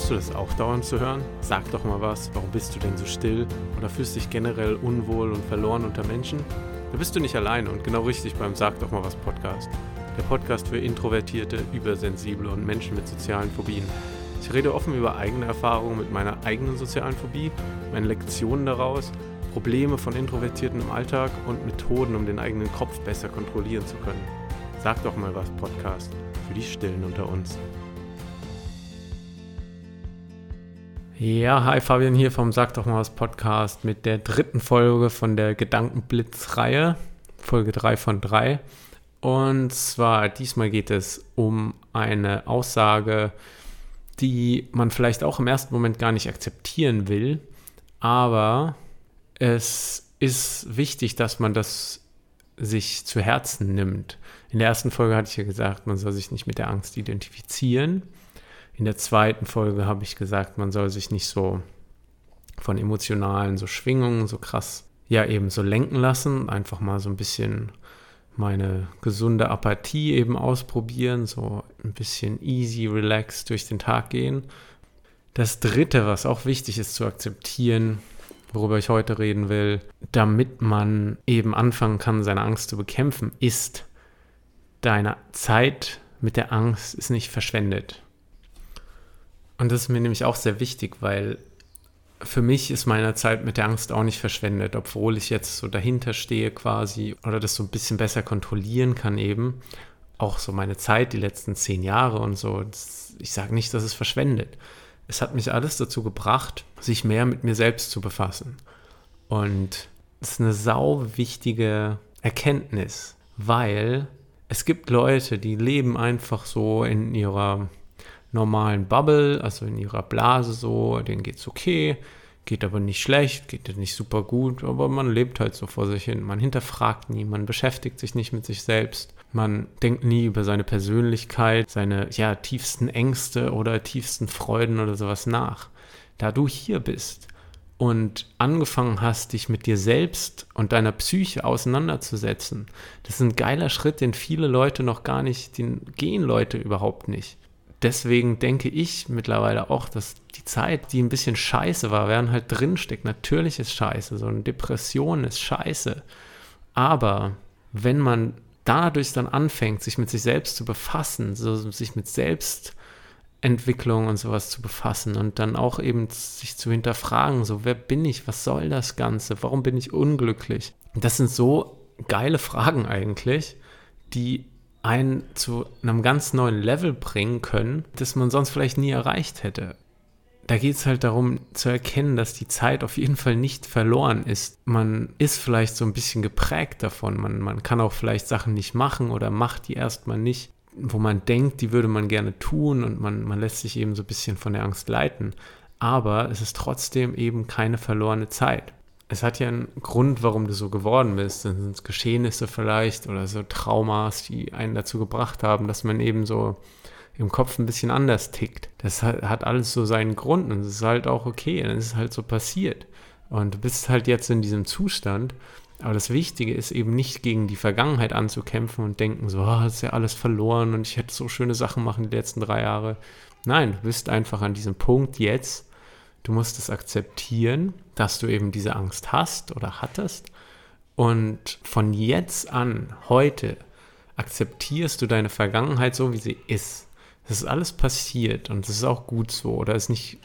Bekommst du das auch dauernd zu hören? Sag doch mal was, warum bist du denn so still? Oder fühlst dich generell unwohl und verloren unter Menschen? Da bist du nicht alleine und genau richtig beim Sag doch mal was Podcast. Der Podcast für Introvertierte, Übersensible und Menschen mit sozialen Phobien. Ich rede offen über eigene Erfahrungen mit meiner eigenen sozialen Phobie, meine Lektionen daraus, Probleme von Introvertierten im Alltag und Methoden, um den eigenen Kopf besser kontrollieren zu können. Sag doch mal was Podcast für die Stillen unter uns. Ja, hi Fabian hier vom Sag doch mal was Podcast mit der dritten Folge von der Gedankenblitz-Reihe, Folge 3 von 3. Und zwar diesmal geht es um eine Aussage, die man vielleicht auch im ersten Moment gar nicht akzeptieren will, aber es ist wichtig, dass man das sich zu Herzen nimmt. In der ersten Folge hatte ich ja gesagt, man soll sich nicht mit der Angst identifizieren. In der zweiten Folge habe ich gesagt, man soll sich nicht so von emotionalen so Schwingungen so krass ja eben so lenken lassen, einfach mal so ein bisschen meine gesunde Apathie eben ausprobieren, so ein bisschen easy, relaxed durch den Tag gehen. Das dritte, was auch wichtig ist zu akzeptieren, worüber ich heute reden will, damit man eben anfangen kann, seine Angst zu bekämpfen, ist, deine Zeit mit der Angst ist nicht verschwendet. Und das ist mir nämlich auch sehr wichtig, weil für mich ist meine Zeit mit der Angst auch nicht verschwendet, obwohl ich jetzt so dahinter stehe quasi oder das so ein bisschen besser kontrollieren kann eben. Auch so meine Zeit, die letzten zehn Jahre und so. Ich sage nicht, dass es verschwendet. Es hat mich alles dazu gebracht, sich mehr mit mir selbst zu befassen. Und das ist eine sau wichtige Erkenntnis, weil es gibt Leute, die leben einfach so in ihrer normalen Bubble, also in ihrer Blase so, denen geht's okay, geht aber nicht schlecht, geht nicht super gut, aber man lebt halt so vor sich hin. Man hinterfragt nie, man beschäftigt sich nicht mit sich selbst. Man denkt nie über seine Persönlichkeit, seine ja, tiefsten Ängste oder tiefsten Freuden oder sowas nach. Da du hier bist und angefangen hast, dich mit dir selbst und deiner Psyche auseinanderzusetzen, das ist ein geiler Schritt, den viele Leute noch gar nicht, den gehen Leute überhaupt nicht deswegen denke ich mittlerweile auch, dass die Zeit, die ein bisschen scheiße war, während halt drinsteckt. Natürlich ist scheiße, so eine Depression ist scheiße. Aber wenn man dadurch dann anfängt, sich mit sich selbst zu befassen, so sich mit Selbstentwicklung und sowas zu befassen und dann auch eben sich zu hinterfragen, so wer bin ich, was soll das Ganze, warum bin ich unglücklich? Das sind so geile Fragen eigentlich, die einen zu einem ganz neuen Level bringen können, das man sonst vielleicht nie erreicht hätte. Da geht es halt darum zu erkennen, dass die Zeit auf jeden Fall nicht verloren ist. Man ist vielleicht so ein bisschen geprägt davon. Man, man kann auch vielleicht Sachen nicht machen oder macht die erstmal nicht, wo man denkt, die würde man gerne tun und man, man lässt sich eben so ein bisschen von der Angst leiten. Aber es ist trotzdem eben keine verlorene Zeit es hat ja einen Grund, warum du so geworden bist. Dann sind es Geschehnisse vielleicht oder so Traumas, die einen dazu gebracht haben, dass man eben so im Kopf ein bisschen anders tickt. Das hat, hat alles so seinen Grund und es ist halt auch okay, dann ist es halt so passiert. Und du bist halt jetzt in diesem Zustand. Aber das Wichtige ist eben nicht gegen die Vergangenheit anzukämpfen und denken, so, oh, ist ja alles verloren und ich hätte so schöne Sachen machen die letzten drei Jahre. Nein, du bist einfach an diesem Punkt jetzt, Du musst es akzeptieren, dass du eben diese Angst hast oder hattest. Und von jetzt an, heute, akzeptierst du deine Vergangenheit so, wie sie ist. Das ist alles passiert und es ist auch gut so. Oder ist nicht,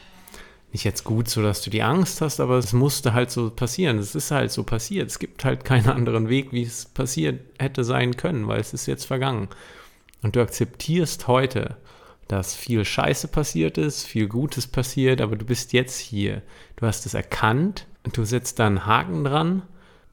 nicht jetzt gut so, dass du die Angst hast, aber es musste halt so passieren. Es ist halt so passiert. Es gibt halt keinen anderen Weg, wie es passiert hätte sein können, weil es ist jetzt vergangen. Und du akzeptierst heute, dass viel Scheiße passiert ist, viel Gutes passiert, aber du bist jetzt hier. Du hast es erkannt, du setzt da einen Haken dran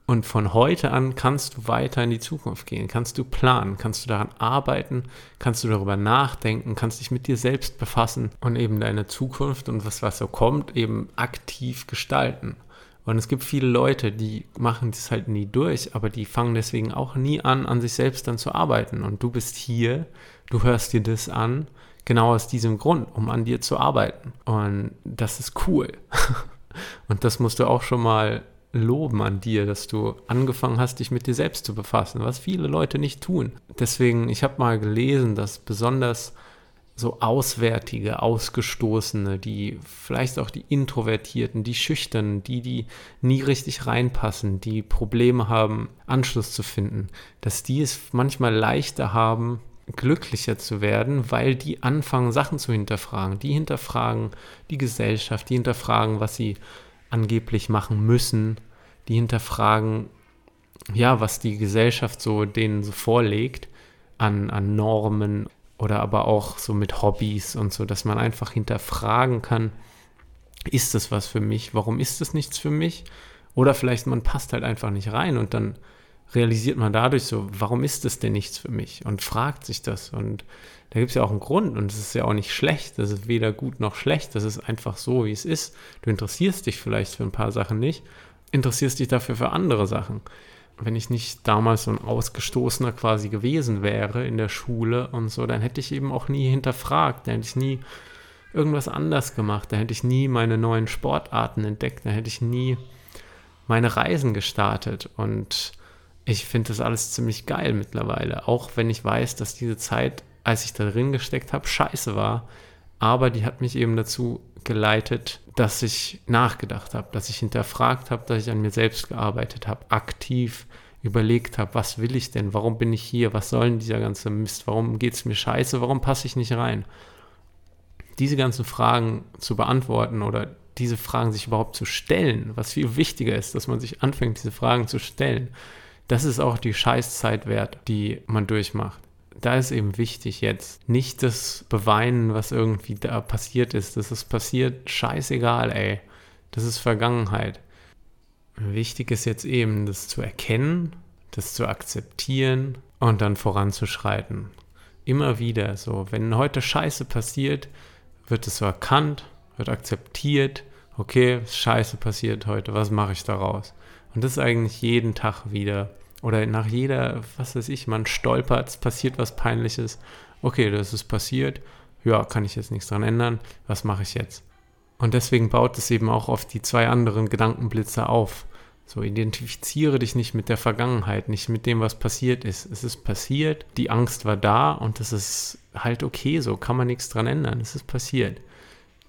und von heute an kannst du weiter in die Zukunft gehen, kannst du planen, kannst du daran arbeiten, kannst du darüber nachdenken, kannst dich mit dir selbst befassen und eben deine Zukunft und was, was so kommt, eben aktiv gestalten. Und es gibt viele Leute, die machen das halt nie durch, aber die fangen deswegen auch nie an, an sich selbst dann zu arbeiten. Und du bist hier, du hörst dir das an Genau aus diesem Grund, um an dir zu arbeiten. Und das ist cool. Und das musst du auch schon mal loben an dir, dass du angefangen hast, dich mit dir selbst zu befassen, was viele Leute nicht tun. Deswegen, ich habe mal gelesen, dass besonders so Auswärtige, Ausgestoßene, die vielleicht auch die Introvertierten, die Schüchternen, die, die nie richtig reinpassen, die Probleme haben, Anschluss zu finden, dass die es manchmal leichter haben, glücklicher zu werden, weil die anfangen, Sachen zu hinterfragen. Die hinterfragen die Gesellschaft, die hinterfragen, was sie angeblich machen müssen, die hinterfragen, ja, was die Gesellschaft so denen so vorlegt an, an Normen oder aber auch so mit Hobbys und so, dass man einfach hinterfragen kann, ist das was für mich? Warum ist das nichts für mich? Oder vielleicht man passt halt einfach nicht rein und dann realisiert man dadurch so, warum ist das denn nichts für mich? Und fragt sich das. Und da gibt es ja auch einen Grund und es ist ja auch nicht schlecht. Das ist weder gut noch schlecht. Das ist einfach so, wie es ist. Du interessierst dich vielleicht für ein paar Sachen nicht, interessierst dich dafür für andere Sachen wenn ich nicht damals so ein Ausgestoßener quasi gewesen wäre in der Schule und so, dann hätte ich eben auch nie hinterfragt, dann hätte ich nie irgendwas anders gemacht, dann hätte ich nie meine neuen Sportarten entdeckt, dann hätte ich nie meine Reisen gestartet und ich finde das alles ziemlich geil mittlerweile, auch wenn ich weiß, dass diese Zeit, als ich da drin gesteckt habe, scheiße war, aber die hat mich eben dazu geleitet, dass ich nachgedacht habe, dass ich hinterfragt habe, dass ich an mir selbst gearbeitet habe, aktiv überlegt habe, was will ich denn, warum bin ich hier, was soll denn dieser ganze Mist, warum geht es mir scheiße, warum passe ich nicht rein. Diese ganzen Fragen zu beantworten oder diese Fragen sich überhaupt zu stellen, was viel wichtiger ist, dass man sich anfängt, diese Fragen zu stellen, das ist auch die Scheißzeit wert, die man durchmacht da ist eben wichtig jetzt nicht das beweinen, was irgendwie da passiert ist. Das ist passiert, scheißegal, ey. Das ist Vergangenheit. Wichtig ist jetzt eben, das zu erkennen, das zu akzeptieren und dann voranzuschreiten. Immer wieder so, wenn heute Scheiße passiert, wird es so erkannt, wird akzeptiert, okay, Scheiße passiert heute, was mache ich daraus? Und das ist eigentlich jeden Tag wieder oder nach jeder, was weiß ich, man stolpert, es passiert was Peinliches. Okay, das ist passiert. Ja, kann ich jetzt nichts dran ändern. Was mache ich jetzt? Und deswegen baut es eben auch auf die zwei anderen Gedankenblitze auf. So, identifiziere dich nicht mit der Vergangenheit, nicht mit dem, was passiert ist. Es ist passiert, die Angst war da und es ist halt okay, so kann man nichts dran ändern. Es ist passiert.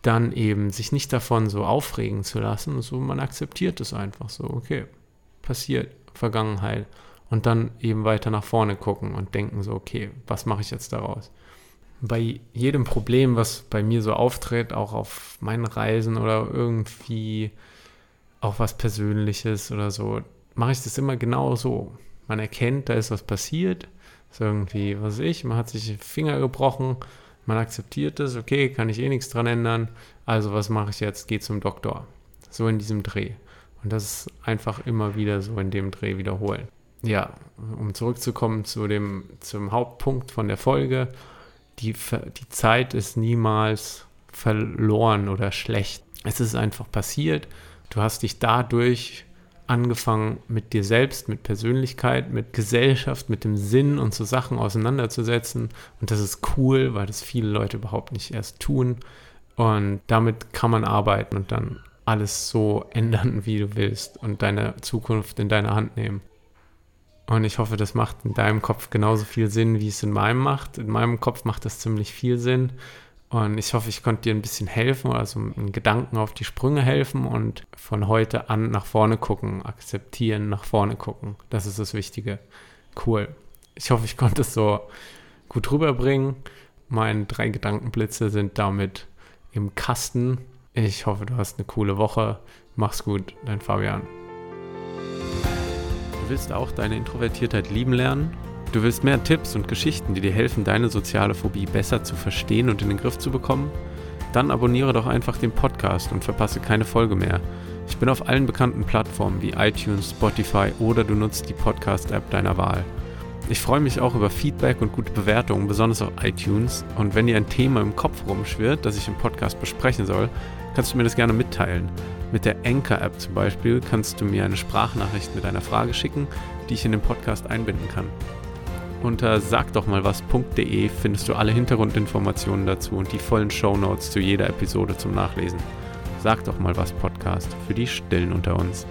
Dann eben sich nicht davon so aufregen zu lassen, so man akzeptiert es einfach so, okay, passiert, Vergangenheit und dann eben weiter nach vorne gucken und denken so, okay, was mache ich jetzt daraus? Bei jedem Problem, was bei mir so auftritt, auch auf meinen Reisen oder irgendwie auch was Persönliches oder so, mache ich das immer genau so. Man erkennt, da ist was passiert, ist irgendwie, was weiß ich, man hat sich Finger gebrochen, man akzeptiert es, okay, kann ich eh nichts dran ändern, also was mache ich jetzt? Geh zum Doktor. So in diesem Dreh. Und das einfach immer wieder so in dem Dreh wiederholen. Ja, um zurückzukommen zu dem, zum Hauptpunkt von der Folge, die, die Zeit ist niemals verloren oder schlecht. Es ist einfach passiert. Du hast dich dadurch angefangen, mit dir selbst, mit Persönlichkeit, mit Gesellschaft, mit dem Sinn und so Sachen auseinanderzusetzen. Und das ist cool, weil das viele Leute überhaupt nicht erst tun. Und damit kann man arbeiten und dann alles so ändern, wie du willst und deine Zukunft in deine Hand nehmen. Und ich hoffe, das macht in deinem Kopf genauso viel Sinn, wie es in meinem macht. In meinem Kopf macht das ziemlich viel Sinn. Und ich hoffe, ich konnte dir ein bisschen helfen, also einen Gedanken auf die Sprünge helfen und von heute an nach vorne gucken, akzeptieren, nach vorne gucken. Das ist das Wichtige. Cool. Ich hoffe, ich konnte es so gut rüberbringen. Meine drei Gedankenblitze sind damit im Kasten. Ich hoffe, du hast eine coole Woche. Mach's gut, dein Fabian. Du willst auch deine Introvertiertheit lieben lernen? Du willst mehr Tipps und Geschichten, die dir helfen, deine soziale Phobie besser zu verstehen und in den Griff zu bekommen? Dann abonniere doch einfach den Podcast und verpasse keine Folge mehr. Ich bin auf allen bekannten Plattformen wie iTunes, Spotify oder du nutzt die Podcast-App deiner Wahl. Ich freue mich auch über Feedback und gute Bewertungen, besonders auf iTunes. Und wenn dir ein Thema im Kopf rumschwirrt, das ich im Podcast besprechen soll, kannst du mir das gerne mitteilen. Mit der Anchor-App zum Beispiel kannst du mir eine Sprachnachricht mit einer Frage schicken, die ich in den Podcast einbinden kann. Unter sagdochmalwas.de findest du alle Hintergrundinformationen dazu und die vollen Shownotes zu jeder Episode zum Nachlesen. Sag doch mal was Podcast für die Stillen unter uns.